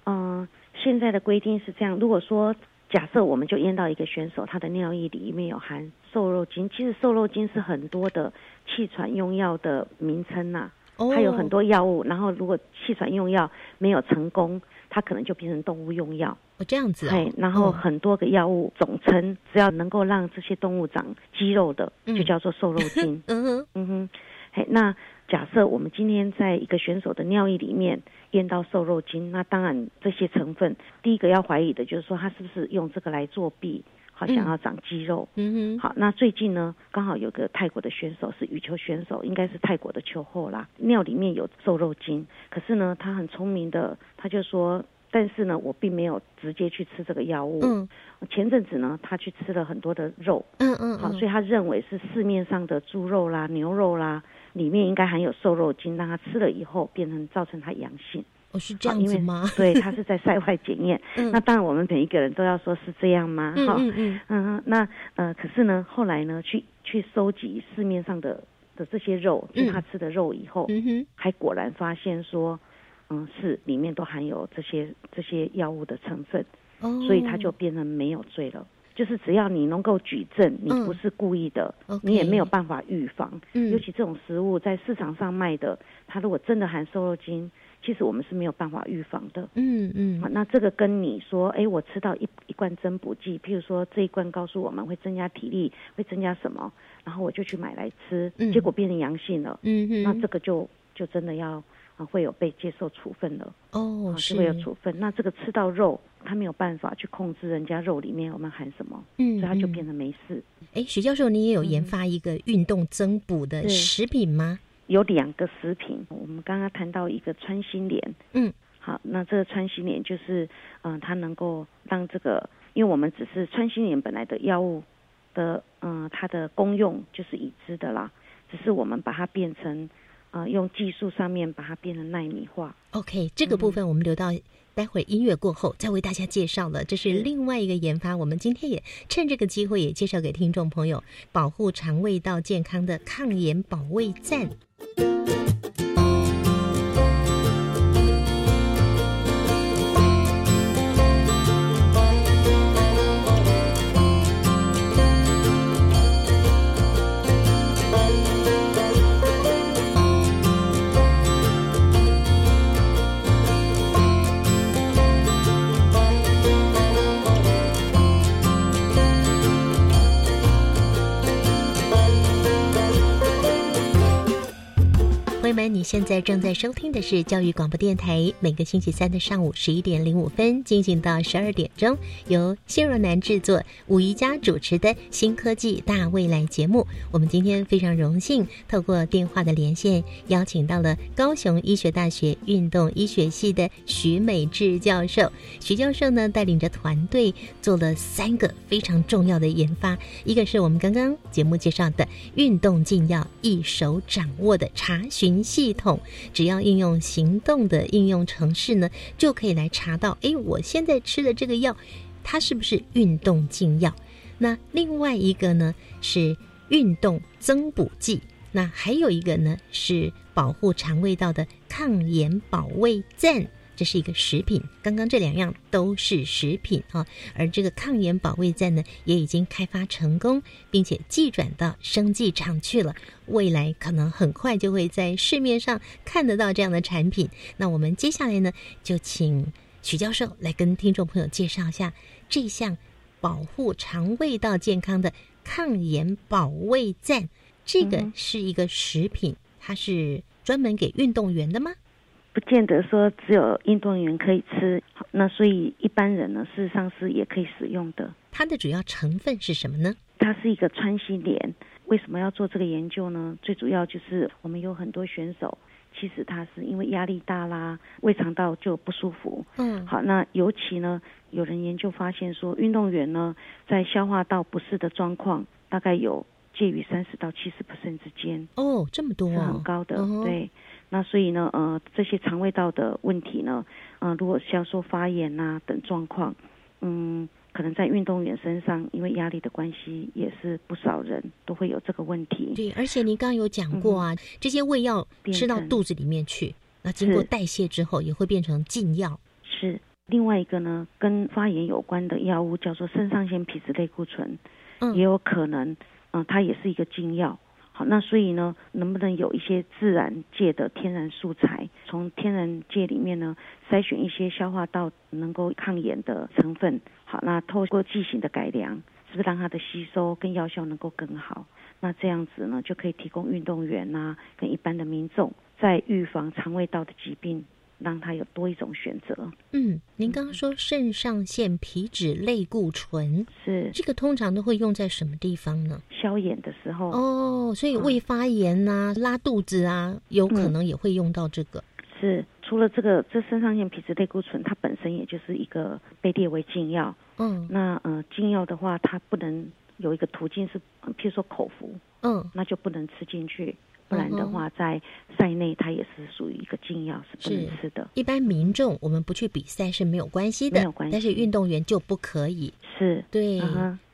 嗯、呃现在的规定是这样，如果说假设我们就验到一个选手，他的尿液里面有含瘦肉精，其实瘦肉精是很多的气喘用药的名称呐、哦，它有很多药物，然后如果气喘用药没有成功，它可能就变成动物用药。哦这样子嘿哦，，然后哦。很多个药物总称，只要能够让这些动物长肌肉的，嗯。就叫做瘦肉精。嗯哼，嗯哼，嘿，那假设我们今天在一个选手的尿液里面验到瘦肉精，那当然这些成分，第一个要怀疑的就是说他是不是用这个来作弊，好想要长肌肉。嗯哼，好，那最近呢，刚好有个泰国的选手是羽球选手，应该是泰国的球后啦，尿里面有瘦肉精，可是呢，他很聪明的，他就说，但是呢，我并没有直接去吃这个药物。嗯。前阵子呢，他去吃了很多的肉，嗯嗯，好，嗯所以他认为是市面上的猪肉啦、牛肉啦，里面应该含有瘦肉精，让他吃了以后变成造成他阳性。哦是这样子吗？对，他是在塞外检验。嗯那当然，我们每一个人都要说是这样吗？嗯哈、嗯嗯嗯，那呃，可是呢，后来呢，去去收集市面上的的这些肉，嗯就他吃的肉以后，嗯，还果然发现说，嗯，是里面都含有这些这些药物的成分，哦，所以他就变成没有罪了。就是只要你能够举证，你嗯不是故意的你也没有办法预防。嗯。尤其这种食物在市场上卖的，它如果真的含瘦肉精，其实我们是没有办法预防的。嗯嗯。好，那这个跟你说，哎，我吃到一一罐增补剂，譬如说这一罐告诉我们会增加体力，会增加什么，然后我就去买来吃，嗯。结果变成阳性了，嗯嗯，那。这个就就真的要啊会有被接受处分了，哦啊就是会有处分。那这个吃到肉，他没有办法去控制人家肉里面我们含什么，嗯，所以他就嗯变得没事。哎，徐教授，你也有研发一个运动增补的食品吗？有两个食品，我们刚刚谈到一个穿心莲，嗯，好，那这个穿心莲就是，嗯、它能够让这个，因为我们只是穿心莲本来的药物的，嗯、它的功用就是已知的啦，只是我们把它变成，呃，用技术上面把它变成纳米化。OK，这个部分我们留到待会儿音乐过后再为大家介绍了。这是是另外一个研发，我们今天也趁这个机会也介绍给听众朋友，保护肠胃道健康的抗炎保卫朋友们，你。现在正在收听的是教育广播电台，每个星期三的上午十一点零五分进行到十二点钟，由谢若楠制作、武宜佳主持的新科技大未来节目。我们今天非常荣幸透过电话的连线，邀请到了高雄医学大学运动医学系的徐美智教授。徐教授呢，带领着团队做了三个非常重要的研发，一个是我们刚刚节目介绍的运动禁药一手掌握的查询系统，只要应用行动的应用程式呢，就可以来查到，哎，我现在吃的这个药，它是不是运动禁药？那另外一个呢是运动增补剂，那还有一个呢是保护肠胃道的抗炎保卫战。这是一个食品，刚刚这两样都是食品啊，而这个抗炎保卫战呢，也已经开发成功，并且寄转到生技厂去了。未来可能很快就会在市面上看得到这样的产品。那我们接下来呢，就请许教授来跟听众朋友介绍一下这项保护肠胃道健康的抗炎保卫战。这个是一个食品，它是专门给运动员的吗？不见得说只有运动员可以吃，那所以一般人呢，事实上是也可以使用的。它的主要成分是什么呢？它是一个川西莲。为什么要做这个研究呢？最主要就是我们有很多选手，其实他是因为压力大啦，胃肠道就不舒服。嗯，好，那尤其呢，有人研究发现说，运动员呢，在消化道不适的状况，大概有介于三十到七十 percent 之间。哦，这么多，是很高的，对。那所以呢，呃，这些肠胃道的问题呢，呃，如果像说发炎呐等状况，嗯，可能在运动员身上，因为压力的关系，也是不少人都会有这个问题。对，而且您刚刚有讲过啊，这些胃药吃到肚子里面去，那经过代谢之后，也会变成禁药。是另外一个呢，跟发炎有关的药物叫做肾上腺皮质类固醇，嗯，也有可能，嗯，它也是一个禁药。好，那所以呢，能不能有一些自然界的天然素材，从天然界里面呢筛选一些消化道能够抗炎的成分？好，那透过剂型的改良，是不是让它的吸收跟药效能够更好？那这样子呢，就可以提供运动员呐跟一般的民众在预防肠胃道的疾病。让他有多一种选择。嗯，您刚刚说肾上腺皮质类固醇是这个，通常都会用在什么地方呢？消炎的时候哦，所以胃发炎呐、拉肚子啊，有可能也会用到这个。是除了这个，这肾上腺皮质类固醇它本身也就是一个被列为禁药。嗯，那呃，禁药的话，它不能有一个途径是，譬如说口服，嗯，那就不能吃进去。不然的话，在赛内它也是属于一个禁药，是不能吃的。一般民众我们不去比赛是没有关系的，没有关系。但是运动员就不可以。是，对，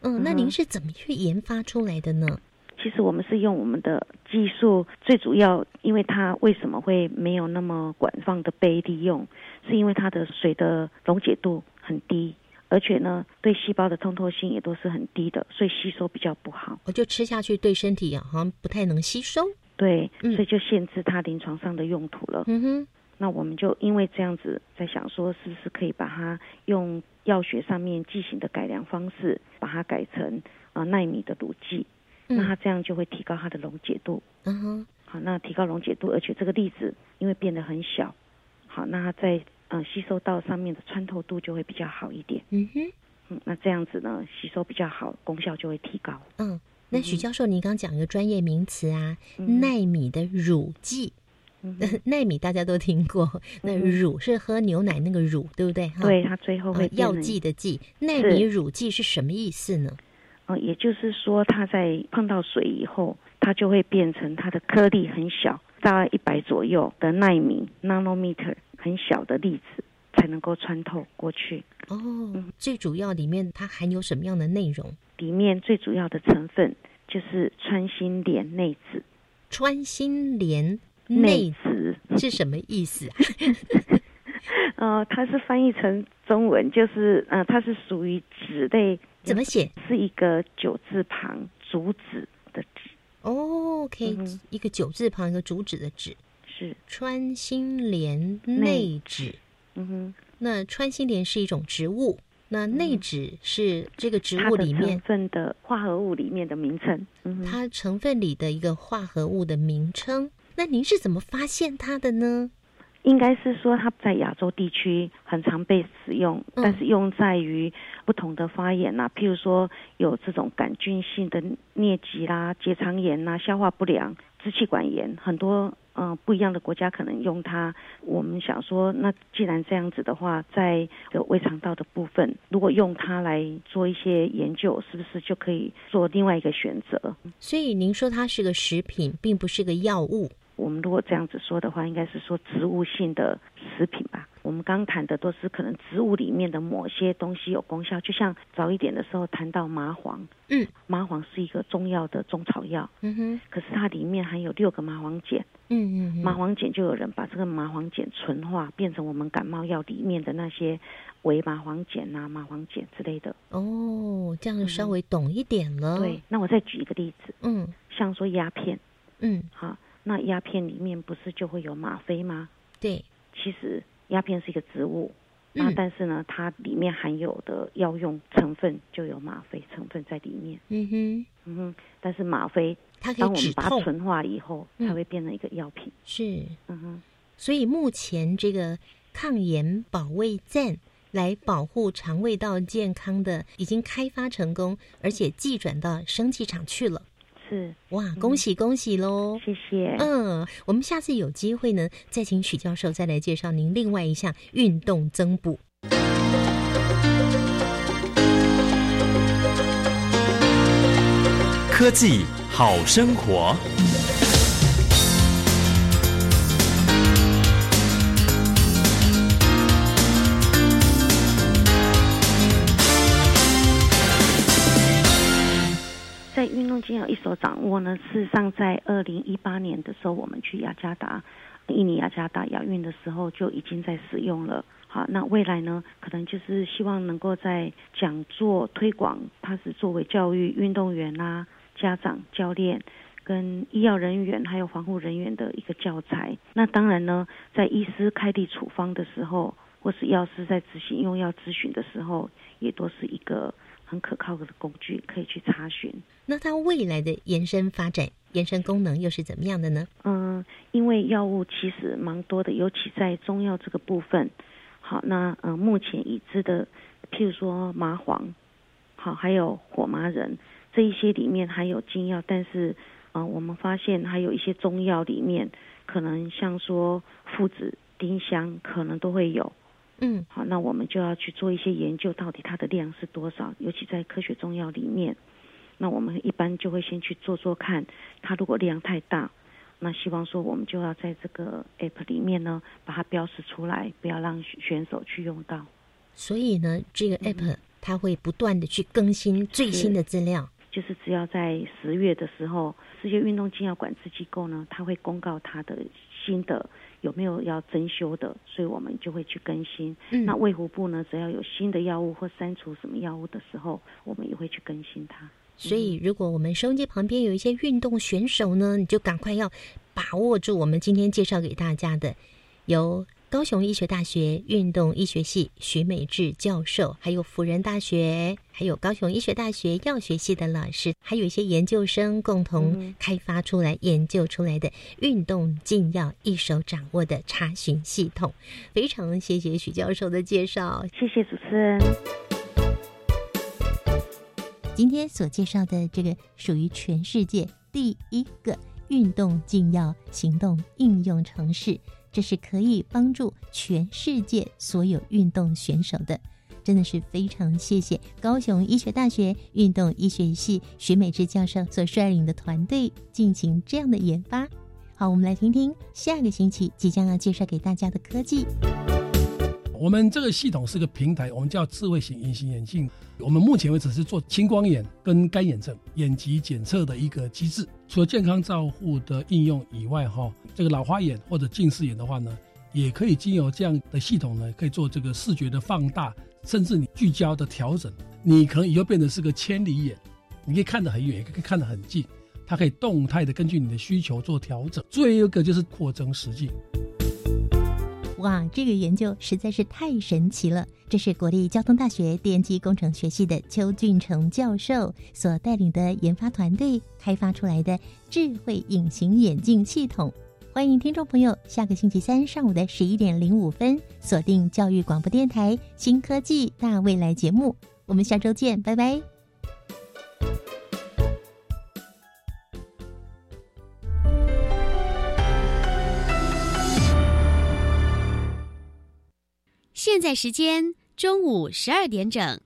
嗯，那您是怎么去研发出来的呢？其实我们是用我们的技术，最主要因为它为什么会没有那么广泛的被利用，是因为它的水的溶解度很低，而且呢，对细胞的通透性也都是很低的，所以吸收比较不好。我就吃下去对身体好像不太能吸收。对，所以就限制它临床上的用途了。嗯哼，那我们就因为这样子，在想说，是不是可以把它用药学上面剂型的改良方式，把它改成啊纳米的乳剂，那它这样就会提高它的溶解度。嗯哼，好，那提高溶解度，而且这个粒子因为变得很小，好，那它在嗯吸收到上面的穿透度就会比较好一点。嗯哼，嗯，那这样子呢，吸收比较好，功效就会提高。嗯。那许教授，您刚讲一个专业名词啊，奈米的乳剂。奈米大家都听过，那乳是喝牛奶那个乳，对不对？对，它最后会药剂的剂。奈米乳剂是什么意思呢？哦，也就是说，它在碰到水以后，它就会变成它的颗粒很小，大概一百左右的纳米 （nanometer） 很小的粒子才能够穿透过去。哦，最主要里面它含有什么样的内容？里面最主要的成分就是穿心莲内酯。穿心莲内酯是什么意思啊？呃，它是翻译成中文，就是呃，它是属于酯类。怎么写？是一个九字旁，主旨的旨。哦，OK，一个九字旁，一个主旨的旨。是穿心莲内酯。嗯哼，那穿心莲是一种植物。那内酯是这个植物里面成分的化合物里面的名称，它成分里的一个化合物的名称。那您是怎么发现它的呢？应该是说它在亚洲地区很常被使用，嗯但是用在于不同的发炎呐、譬如说有这种杆菌性的疟疾啦、结肠炎呐、消化不良、支气管炎，很多呃不一样的国家可能用它。我们想说，那既然这样子的话，在有胃肠道的部分，如果用它来做一些研究，是不是就可以做另外一个选择？所以您说它是个食品，并不是个药物。我们如果这样子说的话，应该是说植物性的食品吧。我们刚谈的都是可能植物里面的某些东西有功效，就像早一点的时候谈到麻黄，嗯，麻黄是一个中药的中草药，嗯哼，可是它里面含有六个麻黄碱，嗯嗯麻黄碱就有人把这个麻黄碱纯化，变成我们感冒药里面的那些维麻黄碱啊、麻黄碱之类的。哦，这样稍微懂一点了。对，，那我再举一个例子，嗯。像说鸦片，嗯，好，那鸦片里面不是就会有吗啡吗？对，其实鸦片是一个植物，嗯那但是呢，它里面含有的药用成分就有吗啡成分在里面。嗯哼，嗯哼，但是吗啡，它可以当我们把它纯化以后，嗯它会变成一个药品。是。嗯哼，所以目前这个抗炎保卫战来保护肠胃道健康的，已经开发成功，而且寄转到生技厂去了。是，哇，恭喜恭喜喽！谢谢。嗯，我们下次有机会呢，再请许教授再来介绍您另外一项运动增补。科技好生活。动精要一手掌握呢，事实上在二零一八年的时候，我们去雅加达，印尼雅加达亚运的时候就已经在使用了。好，那未来呢，可能就是希望能够在讲座推广，它是作为教育运动员啦、家长、教练。跟医药人员还有防护人员的一个教材。那当然呢，在医师开立处方的时候，或是药师在执行用药咨询的时候，也都是一个很可靠的工具，可以去查询。那它未来的延伸发展、延伸功能又是怎么样的呢？嗯，因为药物其实蛮多的，尤其在中药这个部分。好，那呃，目前已知的，譬如说麻黄，好，还有火麻仁这一些里面含有精药，但是呃，我们发现还有一些中药里面，可能像说附子、丁香，可能都会有。嗯，好，那我们就要去做一些研究，到底它的量是多少？尤其在科学中药里面，那我们一般就会先去做做看，它如果量太大，那希望说我们就要在这个 app 里面呢，把它标识出来，不要让选手去用到。所以呢，这个 app 它会不断的去更新最新的资料。就是只要在十月的时候，世界运动禁药管制机构呢，它会公告它的新的有没有要增修的，所以我们就会去更新。嗯那卫福部呢，只要有新的药物或删除什么药物的时候，我们也会去更新它。所以，如果我们收音机旁边有一些运动选手呢，你就赶快要把握住我们今天介绍给大家的，由高雄医学大学运动医学系徐美智教授，还有辅仁大学，还有高雄医学大学药学系的老师，还有一些研究生共同开发出来、研究出来的运动禁药一手掌握的查询系统。非常谢谢许教授的介绍，谢谢主持人。今天所介绍的这个属于全世界第一个运动禁药行动应用程式，这是可以帮助全世界所有运动选手的。真的是非常谢谢高雄医学大学运动医学系徐美智教授所率领的团队进行这样的研发。好，我们来听听下个星期即将要介绍给大家的科技。我们这个系统是个平台，我们叫智慧型隐形眼镜。我们目前为止是做青光眼跟干眼症眼疾检测的一个机制。除了健康照护的应用以外，哈，这个老花眼或者近视眼的话呢，也可以经由这样的系统呢，可以做这个视觉的放大，甚至你聚焦的调整。你可能以后变成是个千里眼，你可以看得很远，也可以看得很近。它可以动态的根据你的需求做调整。最后一个就是扩增实境。哇，这个研究实在是太神奇了！这是国立交通大学电机工程学系的邱俊成教授所带领的研发团队开发出来的智慧隐形眼镜系统。欢迎听众朋友下个星期三上午的十一点零五分锁定教育广播电台新科技大未来节目，我们下周见，拜拜。现在时间中午十二点整。